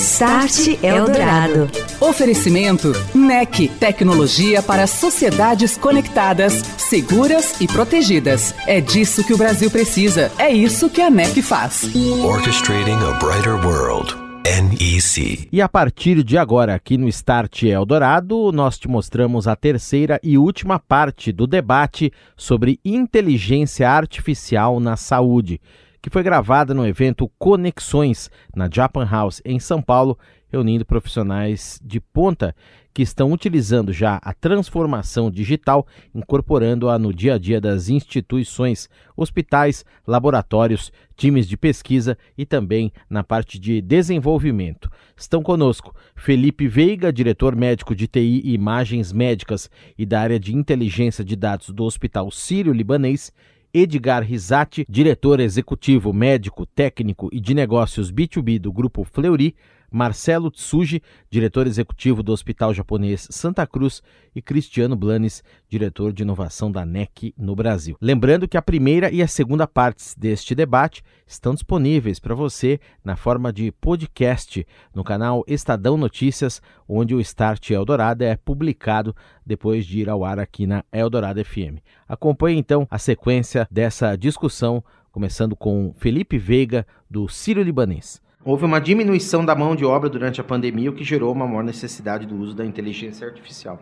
Start Eldorado. Oferecimento NEC, tecnologia para sociedades conectadas, seguras e protegidas. É disso que o Brasil precisa. É isso que a NEC faz. Orchestrating a brighter world. NEC. E a partir de agora, aqui no Start Eldorado, nós te mostramos a terceira e última parte do debate sobre inteligência artificial na saúde que foi gravada no evento Conexões, na Japan House, em São Paulo, reunindo profissionais de ponta que estão utilizando já a transformação digital, incorporando-a no dia a dia das instituições, hospitais, laboratórios, times de pesquisa e também na parte de desenvolvimento. Estão conosco Felipe Veiga, diretor médico de TI e Imagens Médicas e da área de inteligência de dados do Hospital Sírio-Libanês, Edgar Risati, diretor executivo, médico, técnico e de negócios B2B do Grupo Fleury, Marcelo Tsuji, diretor executivo do Hospital Japonês Santa Cruz, e Cristiano Blanes, diretor de inovação da NEC no Brasil. Lembrando que a primeira e a segunda partes deste debate estão disponíveis para você na forma de podcast no canal Estadão Notícias, onde o Start Eldorado é publicado depois de ir ao ar aqui na Eldorado FM. Acompanhe então a sequência dessa discussão, começando com Felipe Veiga, do Sírio Libanês. Houve uma diminuição da mão de obra durante a pandemia, o que gerou uma maior necessidade do uso da inteligência artificial.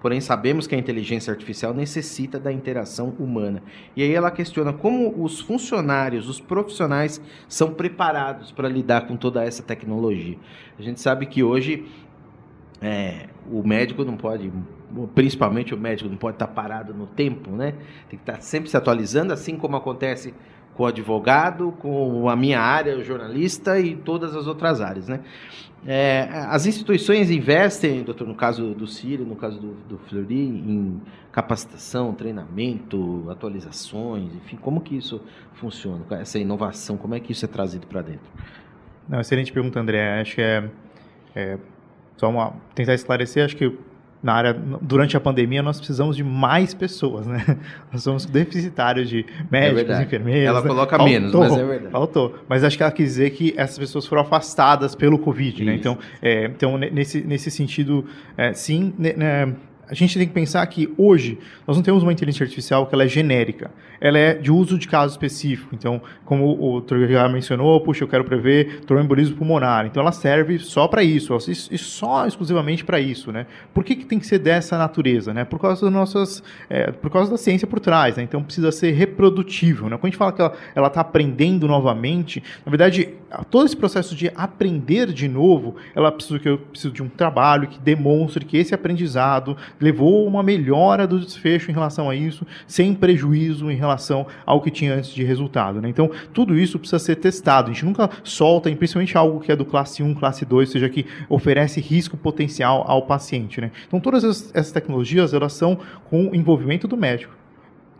Porém, sabemos que a inteligência artificial necessita da interação humana. E aí ela questiona como os funcionários, os profissionais, são preparados para lidar com toda essa tecnologia. A gente sabe que hoje é, o médico não pode, principalmente o médico, não pode estar parado no tempo, né? Tem que estar sempre se atualizando, assim como acontece com o advogado, com a minha área, o jornalista e todas as outras áreas, né? É, as instituições investem, doutor, no caso do Círio, no caso do, do Fleury, em capacitação, treinamento, atualizações, enfim, como que isso funciona, essa inovação, como é que isso é trazido para dentro? Não, excelente pergunta, André. Acho que é, é só uma, tentar esclarecer, acho que na área, durante a pandemia, nós precisamos de mais pessoas, né? Nós somos deficitários de médicos, é enfermeiros. Ela né? coloca faltou, menos, mas é verdade. Faltou. Mas acho que ela quis dizer que essas pessoas foram afastadas pelo Covid, né? Isso. né? Então, é, então nesse, nesse sentido, é, sim, né, a gente tem que pensar que hoje nós não temos uma inteligência artificial que ela é genérica. Ela é de uso de caso específico. Então, como o Trogar mencionou, puxa, eu quero prever tromboembolismo pulmonar. Então, ela serve só para isso, e só exclusivamente para isso, né? Por que, que tem que ser dessa natureza, né? Por causa das nossas, é, por causa da ciência por trás, né? Então, precisa ser reprodutível, né? Quando a gente fala que ela está aprendendo novamente, na verdade, todo esse processo de aprender de novo, ela precisa que eu preciso de um trabalho que demonstre que esse aprendizado levou uma melhora do desfecho em relação a isso, sem prejuízo em relação ao que tinha antes de resultado. Né? Então, tudo isso precisa ser testado. A gente nunca solta, principalmente algo que é do classe 1, classe 2, seja que oferece risco potencial ao paciente. Né? Então, todas essas tecnologias elas são com o envolvimento do médico,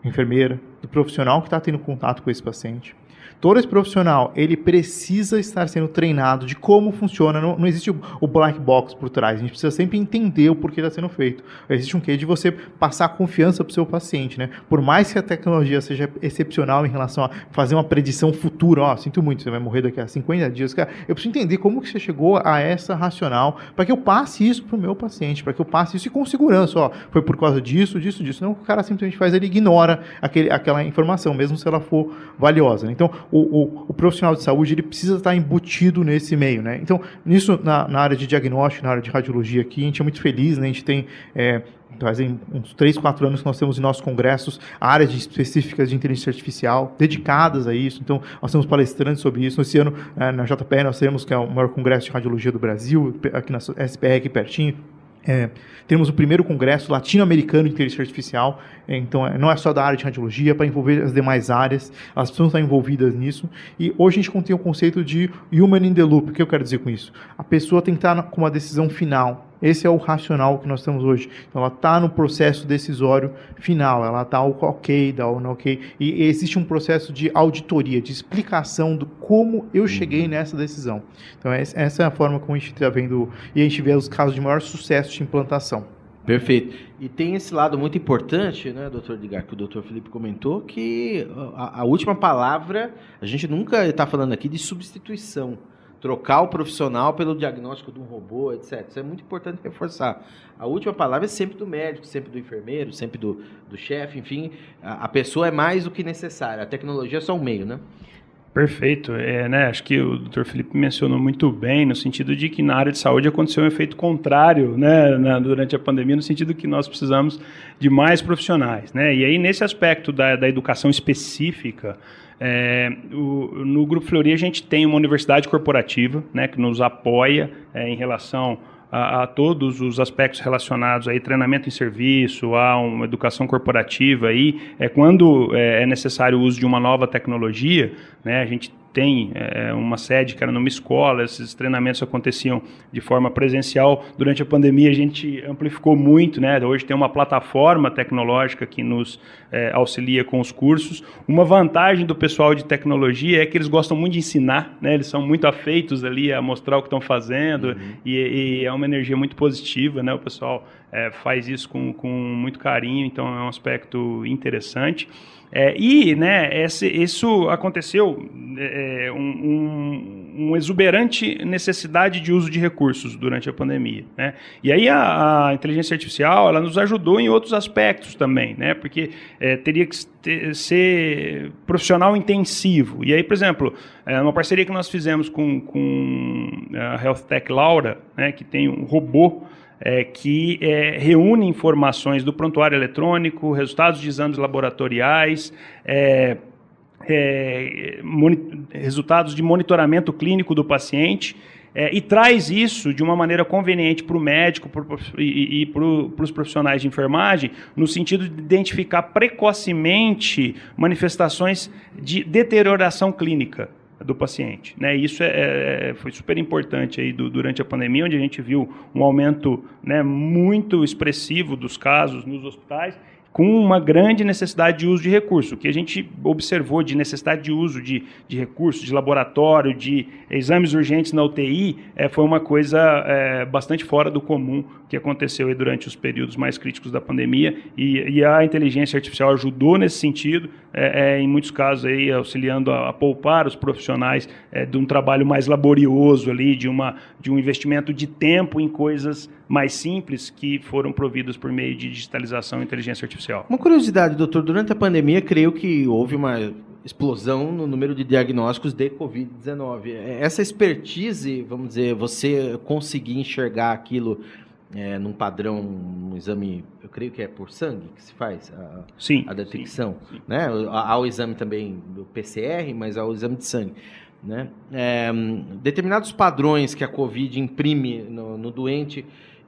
enfermeira, do profissional que está tendo contato com esse paciente todo esse profissional ele precisa estar sendo treinado de como funciona. Não, não existe o, o, black box por trás. A gente precisa sempre entender o porquê está sendo feito. Existe um quê de você passar confiança para o seu paciente, né? Por mais que a tecnologia seja excepcional em relação a fazer uma predição futura, ó, sinto muito, você vai morrer daqui a 50 dias, cara. Eu preciso entender como que você chegou a essa racional para que eu passe isso para o meu paciente, para que eu passe isso e com segurança, ó, foi por causa disso, disso, disso. Não, o cara simplesmente faz, ele ignora aquele, aquela informação, mesmo se ela for valiosa. Né? Então, o, o, o, profissional de saúde ele precisa estar embutido nesse meio. Né? Então, nisso, na, na, área de diagnóstico, na área de radiologia aqui, a gente é muito feliz, né? a gente tem. É, fazem uns 3, 4 anos que nós temos em nossos congressos áreas específicas de inteligência artificial dedicadas a isso. Então, nós temos palestrantes sobre isso. Esse ano, é, na JPR, nós temos, que é o maior congresso de radiologia do Brasil, aqui na SPR, aqui pertinho É, temos o primeiro congresso latino-americano de inteligência artificial, então é, não é só da área de radiologia, é para envolver as demais áreas, as pessoas estão envolvidas nisso, e hoje a gente contém o conceito de human in the loop, o que eu quero dizer com isso? A pessoa tem que estar com uma decisão final, esse é o racional que nós temos hoje. Então, ela está no processo decisório final, ela está ok, dá ou não ok. E existe um processo de auditoria, de explicação do como eu cheguei nessa decisão. Então, essa é a forma como a gente está vendo, e a gente vê os casos de maior sucesso de implantação. Perfeito. E tem esse lado muito importante, né, doutor Edgar, que o doutor Felipe comentou, que a, a última palavra, a gente nunca está falando aqui de substituição trocar o profissional pelo diagnóstico de um robô, etc. Isso é muito importante reforçar. A última palavra é sempre do médico, sempre do enfermeiro, sempre do, do chefe, enfim. A, a, pessoa é mais do que necessária. A tecnologia é só um meio, né? Perfeito. É, né, acho que o Dr. Felipe mencionou muito bem, no sentido de que na área de saúde aconteceu um efeito contrário né, na, durante a pandemia, no sentido que nós precisamos de mais profissionais. Né? E aí, nesse aspecto da, da educação específica, é, o, no Grupo Fleury a gente tem uma universidade corporativa né, que nos apoia é, em relação a, a, todos os aspectos relacionados aí treinamento em serviço, a uma educação corporativa aí, é quando é, é necessário o uso de uma nova tecnologia, né, a gente tem é, uma sede que era numa escola, esses treinamentos aconteciam de forma presencial. Durante a pandemia a gente amplificou muito, né? Hoje tem uma plataforma tecnológica que nos é, auxilia com os cursos. Uma vantagem do pessoal de tecnologia é que eles gostam muito de ensinar, né? Eles são muito afeitos ali a mostrar o que estão fazendo uhum. e, e, é uma energia muito positiva, né? O pessoal é, faz isso com, com muito carinho, então é um aspecto interessante. É, e né, esse, isso aconteceu é, é, um, um, uma exuberante necessidade de uso de recursos durante a pandemia. Né? E aí a, a, inteligência artificial ela nos ajudou em outros aspectos também, né? porque é, teria que ter, ser profissional intensivo. E aí, por exemplo, é uma parceria que nós fizemos com, com a Health Tech Laura, né, que tem um robô é, que é, reúne informações do prontuário eletrônico, resultados de exames laboratoriais, é, é resultados de monitoramento clínico do paciente. É, e traz isso de uma maneira conveniente para o médico pro, e, e para os profissionais de enfermagem, no sentido de identificar precocemente manifestações de deterioração clínica do paciente. Né? Isso é, é, foi super importante aí do, durante a pandemia, onde a gente viu um aumento né, muito expressivo dos casos nos hospitais com uma grande necessidade de uso de recurso. O que a gente observou de necessidade de uso de, de recursos, de laboratório, de exames urgentes na UTI, é, foi uma coisa é, bastante fora do comum que aconteceu durante os períodos mais críticos da pandemia e, e a inteligência artificial ajudou nesse sentido, é, é em muitos casos aí, auxiliando a, a poupar os profissionais é, de um trabalho mais laborioso ali, de, uma, de um investimento de tempo em coisas mais simples que foram providas por meio de digitalização e inteligência artificial. Uma curiosidade, doutor, durante a pandemia, creio que houve uma explosão no número de diagnósticos de Covid-19. Essa expertise, vamos dizer, você conseguir enxergar aquilo é, num padrão, um exame, eu creio que é por sangue que se faz a, sim, a detecção, sim, sim. né? Há o exame também do PCR, mas há o exame de sangue. Né? É, determinados padrões que a Covid imprime no, no doente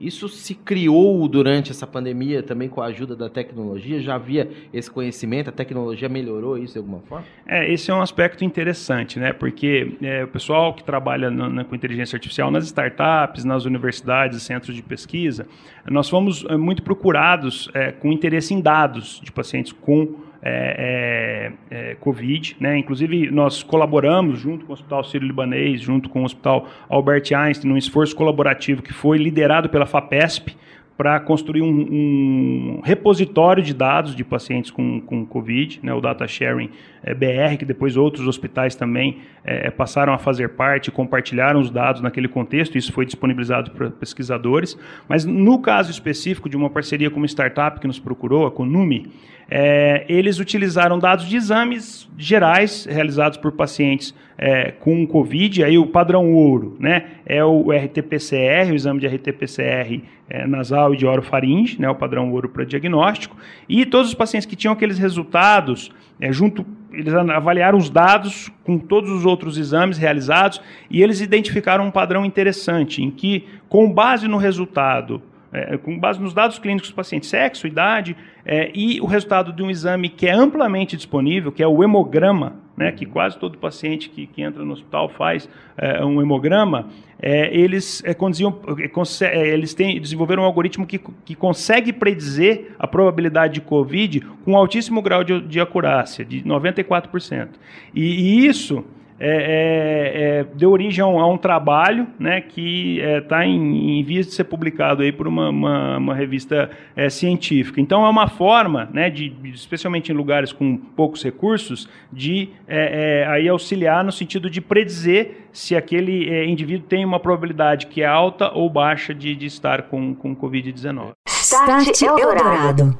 isso se criou durante essa pandemia também com a ajuda da tecnologia? Já havia esse conhecimento? A tecnologia melhorou isso de alguma forma? É, esse é um aspecto interessante, né? Porque é, o pessoal que trabalha na, com inteligência artificial nas startups, nas universidades, centros de pesquisa, nós fomos é, muito procurados é, com interesse em dados de pacientes com é, é, é, Covid. Né? Inclusive, nós colaboramos junto com o Hospital Sírio-Libanês, junto com o Hospital Albert Einstein, num esforço colaborativo que foi liderado pela FAPESP, para construir um, um, repositório de dados de pacientes com, com Covid, né, o Data Sharing é, BR, que depois outros hospitais também é, passaram a fazer parte, compartilharam os dados naquele contexto, isso foi disponibilizado para pesquisadores. Mas no caso específico de uma parceria com uma startup que nos procurou, a Conumi, é, eles utilizaram dados de exames gerais realizados por pacientes é, com Covid, aí o padrão ouro, né, é o RT-PCR, o exame de RT-PCR é, nasal e de orofaringe, né, o padrão ouro para diagnóstico, e todos os pacientes que tinham aqueles resultados, é, junto, eles avaliaram os dados com todos os outros exames realizados e eles identificaram um padrão interessante, em que, com base no resultado é, com base nos dados clínicos do paciente, sexo, idade, é, e o resultado de um exame que é amplamente disponível, que é o hemograma, né, que quase todo paciente que, que entra no hospital faz é, um hemograma, é, eles é, conduziam, é, eles têm, desenvolveram um algoritmo que, que consegue predizer a probabilidade de COVID com altíssimo grau de, de acurácia, de 94%. E, e isso é, é, é, deu origem a um, a um, trabalho né, que está é, em, em, vias de ser publicado aí por uma, uma, uma revista é, científica. Então, é uma forma, né, de, especialmente em lugares com poucos recursos, de aí auxiliar no sentido de predizer se aquele indivíduo tem uma probabilidade que é alta ou baixa de, de estar com, com Covid-19. Start Eldorado.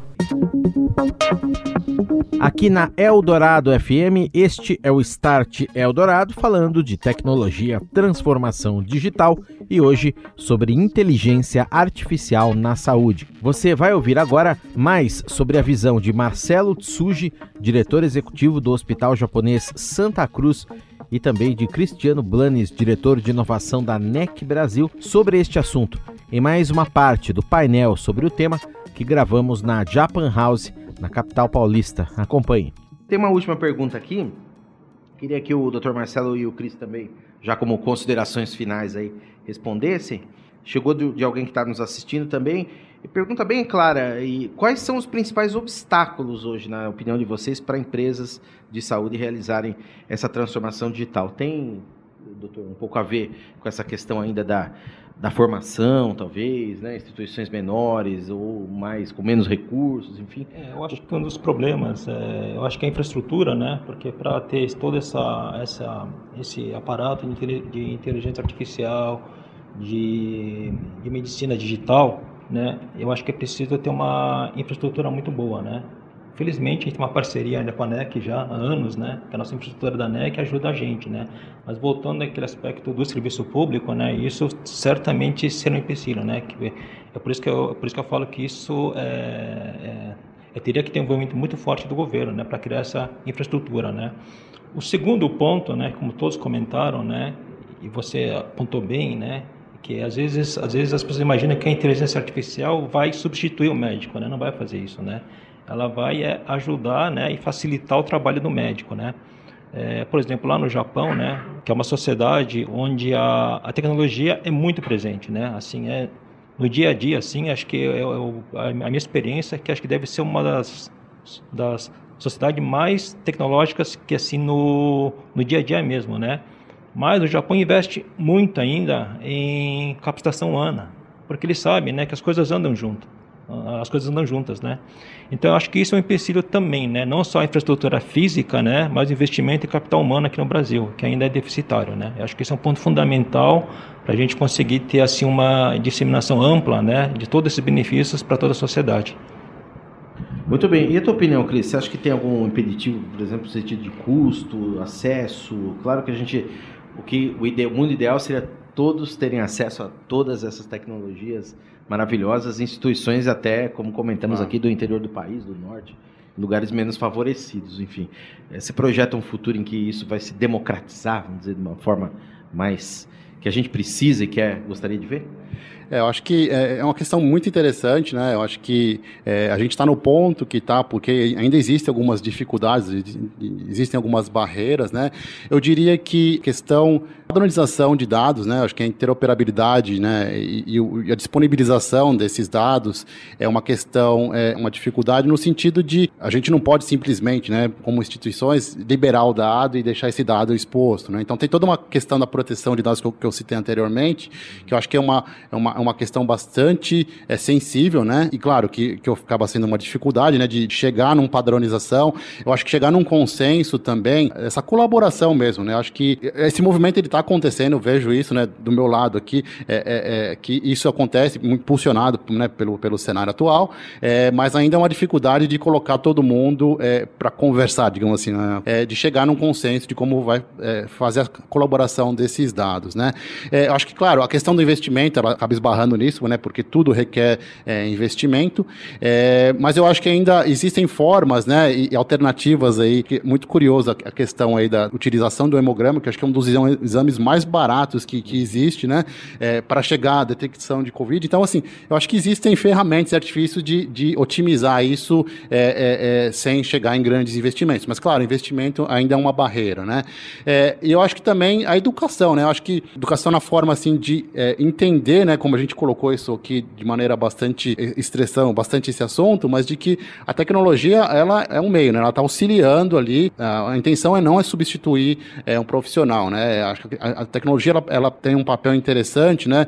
Aqui na Eldorado FM, este é o Start Eldorado falando de tecnologia, transformação digital e hoje sobre inteligência artificial na saúde. Você vai ouvir agora mais sobre a visão de Marcelo Tsuji, diretor executivo do Hospital Japonês Santa Cruz, e também de Cristiano Blanes, diretor de inovação da NEC Brasil, sobre este assunto em mais uma parte do painel sobre o tema que gravamos na Japan House, na capital paulista. Acompanhe. Tem uma última pergunta aqui. Queria que o Dr. Marcelo e o Cris também, já como considerações finais aí, respondessem. Chegou de, alguém que está nos assistindo também. E pergunta bem clara: e quais são os principais obstáculos hoje, na opinião de vocês, para empresas de saúde realizarem essa transformação digital? Tem, doutor, um pouco a ver com essa questão ainda da, da formação, talvez, né? instituições menores ou mais com menos recursos, enfim. É, eu acho que um dos problemas, é, eu acho que é a infraestrutura, né? Porque para ter todo essa, essa, esse aparato de inteligência artificial, de, de medicina digital, né? Eu acho que é preciso ter uma infraestrutura muito boa, né? Felizmente, a gente tem uma parceria ainda com a NEC já há anos, né? Que a nossa infraestrutura da NEC ajuda a gente, né? Mas voltando àquele aspecto do serviço público, né? Isso certamente será um empecilho, né? Que é por isso que eu, por isso que eu falo que isso é, é, é teria que ter um envolvimento muito forte do governo, né? Para criar essa infraestrutura, né? O segundo ponto, né? Como todos comentaram, né? E você apontou bem, né? que às vezes, às vezes as pessoas imaginam que a inteligência artificial vai substituir o médico, né? Não vai fazer isso, né? Ela vai é, ajudar né, e facilitar o trabalho do médico. Né? É, por exemplo, lá no Japão, né, que é uma sociedade onde a, a tecnologia é muito presente, né? Assim, é, no dia a dia, assim, acho que é, a minha experiência é que acho que deve ser uma das, das sociedades mais tecnológicas que assim no, no dia a dia mesmo, né? Mas o Japão investe muito ainda em capacitação humana, porque ele sabe, né, que as coisas andam junto as coisas andam juntas, né? Então eu acho que isso é um empecilho também, né? Não só a infraestrutura física, né? Mas investimento em capital humano aqui no Brasil, que ainda é deficitário, né? Eu acho que isso é um ponto fundamental para a gente conseguir ter assim uma disseminação ampla, né? De todos esses benefícios para toda a sociedade. Muito bem. E a tua opinião, Cris? Você acha que tem algum impeditivo, por exemplo, no sentido de custo, acesso? Claro que a gente, o que o, ide, o mundo ideal seria todos terem acesso a todas essas tecnologias maravilhosas, instituições até, como comentamos ah. aqui, do interior do país, do norte, lugares menos favorecidos, enfim. Você projeta um futuro em que isso vai se democratizar, vamos dizer, de uma forma mais que a gente precisa e quer, gostaria de ver? É, eu acho que é, é uma questão muito interessante, né? Eu acho que é, a gente está no ponto que está, porque ainda existem algumas dificuldades, existem algumas barreiras, né? Eu diria que questão padronização de dados, né? Acho que a interoperabilidade, né? E, e, a disponibilização desses dados é uma questão, é uma dificuldade no sentido de a gente não pode simplesmente, né? Como instituições liberar o dado e deixar esse dado exposto, né? Então tem toda uma questão da proteção de dados que eu, que eu citei anteriormente, que eu acho que é uma, é uma, é uma questão bastante é, sensível, né? E claro que, que acaba sendo uma dificuldade, né? De chegar numa padronização. Eu acho que chegar num consenso também, essa colaboração mesmo, né? Eu acho que esse movimento ele está acontecendo, eu vejo isso, né? Do meu lado aqui, é, é, é que isso acontece, impulsionado né, pelo, pelo cenário atual, é, mas ainda é uma dificuldade de colocar todo mundo é, para conversar, digamos assim, né? De chegar num consenso de como vai fazer a colaboração desses dados, né? Eu acho que, claro, a questão do investimento, ela acaba esbarrando nisso, né? Porque tudo requer é, investimento. É, mas eu acho que ainda existem formas, né? E, alternativas aí, que, muito curioso a, questão aí da utilização do hemograma, que acho que é um dos exames mais baratos que, que existe, né? É, para chegar à detecção de Covid. Então, assim, eu acho que existem ferramentas e artifícios de, de otimizar isso é, é, é, sem chegar em grandes investimentos. Mas, claro, investimento ainda é uma barreira, né? É, e eu acho que também a educação, né? Eu acho que educação na forma, assim, de é, entender, né? Como a gente colocou isso aqui de maneira bastante estressão, bastante esse assunto, mas de que a tecnologia, ela é um meio, né? Ela está auxiliando ali. A, intenção é não é substituir é, um profissional, né? Acho que a, tecnologia, ela, ela, tem um papel interessante, né?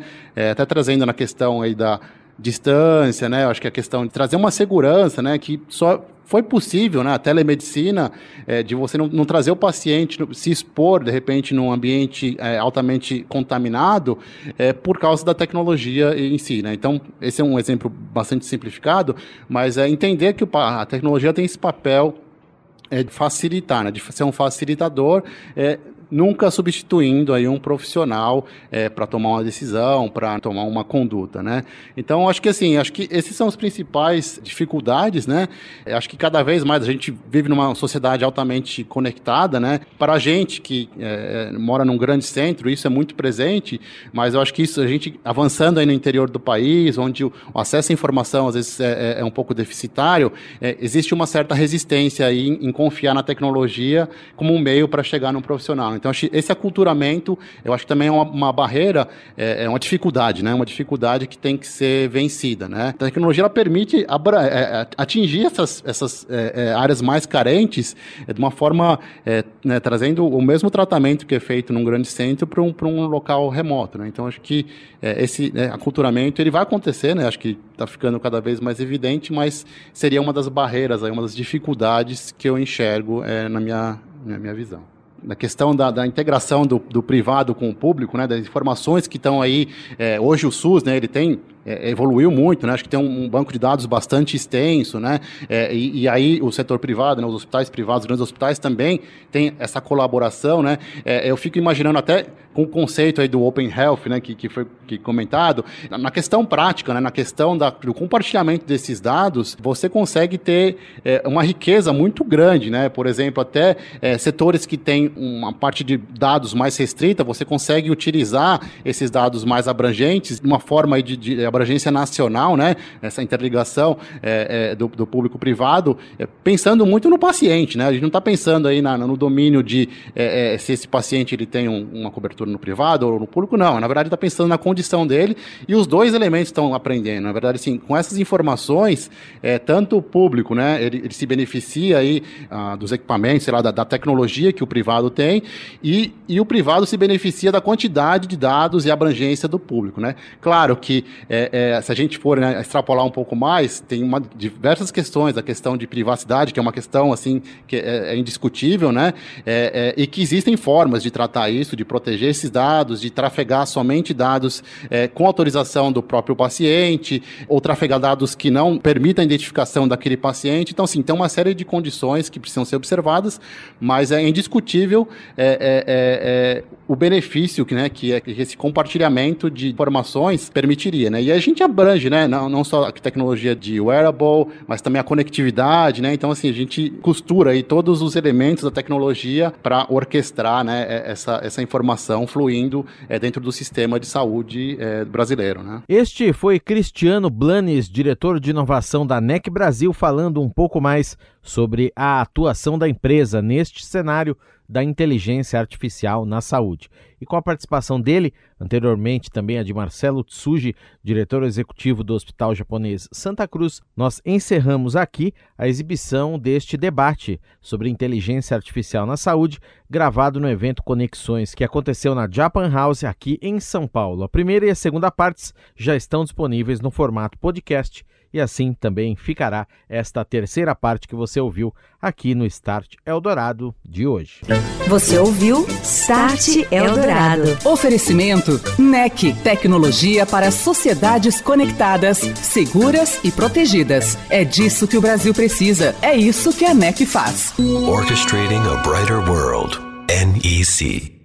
até trazendo na questão aí da distância, né? Eu acho que a questão de trazer uma segurança, né? Que só foi possível, né? A telemedicina, é, de você não, não, trazer o paciente, se expor, de repente, num ambiente é, altamente contaminado, é, por causa da tecnologia em si, né? Então, esse é um exemplo bastante simplificado, mas é entender que a tecnologia tem esse papel é, de facilitar, né? De ser um facilitador, é, nunca substituindo aí um profissional é, para tomar uma decisão, para tomar uma conduta, né? Então, acho que assim, acho que esses são os principais dificuldades, né? Acho que cada vez mais a gente vive numa sociedade altamente conectada, né? Para a gente que é, é, mora num grande centro, isso é muito presente, mas eu acho que isso, a gente avançando aí no interior do país, onde o, acesso à informação às vezes é, é, é um pouco deficitário, é, existe uma certa resistência aí em, em confiar na tecnologia como um meio para chegar num profissional. Então, esse aculturamento, eu acho que também é uma, uma barreira, é, é, uma dificuldade, né? Uma dificuldade que tem que ser vencida, né? A tecnologia, ela permite abra, é, é atingir essas, essas é, é, áreas mais carentes de uma forma, né, trazendo o mesmo tratamento que é feito num grande centro para um, um local remoto, né? Então, acho que esse né, aculturamento, ele vai acontecer, né? Acho que está ficando cada vez mais evidente, mas seria uma das barreiras, aí, uma das dificuldades que eu enxergo na minha, na minha visão na questão da, da integração do, do, privado com o público, né, das informações que estão aí, é, hoje o SUS, né, ele tem é, evoluiu muito, né? Acho que tem um, um, banco de dados bastante extenso, né? É, e, e, aí o setor privado, né? os hospitais privados, os grandes hospitais também tem essa colaboração, né? É, eu fico imaginando até com o conceito aí do Open Health, né? Que, que foi que comentado, na questão prática, né? Na questão da, do compartilhamento desses dados, você consegue ter é, uma riqueza muito grande, né? Por exemplo, até é, setores que têm uma parte de dados mais restrita, você consegue utilizar esses dados mais abrangentes de uma forma de, de abrangência nacional, né, essa interligação é, é, do, do público-privado, é, pensando muito no paciente, né, a gente não está pensando aí na, no domínio de é, é, se esse paciente ele tem um, uma cobertura no privado ou no público, não, na verdade está pensando na condição dele e os dois elementos estão aprendendo, na verdade, sim, com essas informações, tanto o público, né, ele, ele se beneficia aí ah, dos equipamentos, sei lá, da, da, tecnologia que o privado tem e, e o privado se beneficia da quantidade de dados e abrangência do público, né, claro que é, é, se a gente for né, extrapolar um pouco mais, tem uma, diversas questões, a questão de privacidade, que é uma questão assim que é, é indiscutível, né? É, é, e que existem formas de tratar isso, de proteger esses dados, de trafegar somente dados é, com autorização do próprio paciente, ou trafegar dados que não permitam a identificação daquele paciente. Então, assim, tem uma série de condições que precisam ser observadas, mas é indiscutível o benefício que, né, que, é, que esse compartilhamento de informações permitiria, né? E a gente abrange, né? Não, não só a tecnologia de wearable, mas também a conectividade, né? Então, assim, a gente costura aí todos os elementos da tecnologia para orquestrar, né, é, essa, essa informação fluindo é, dentro do sistema de saúde é, brasileiro, né? Este foi Cristiano Blanes, diretor de inovação da NEC Brasil, falando um pouco mais sobre a atuação da empresa neste cenário da inteligência artificial na saúde. E com a participação dele, anteriormente também a de Marcelo Tsuji, diretor executivo do Hospital Japonês Santa Cruz, nós encerramos aqui a exibição deste debate sobre inteligência artificial na saúde, gravado no evento Conexões, que aconteceu na Japan House aqui em São Paulo. A primeira e a segunda partes já estão disponíveis no formato podcast e assim também ficará esta terceira parte que você ouviu aqui no Start Eldorado de hoje. Você ouviu Start Eldorado. Oferecimento NEC, tecnologia para sociedades conectadas, seguras e protegidas. É disso que o Brasil precisa. É isso que a NEC faz. Orchestrating a brighter world. NEC.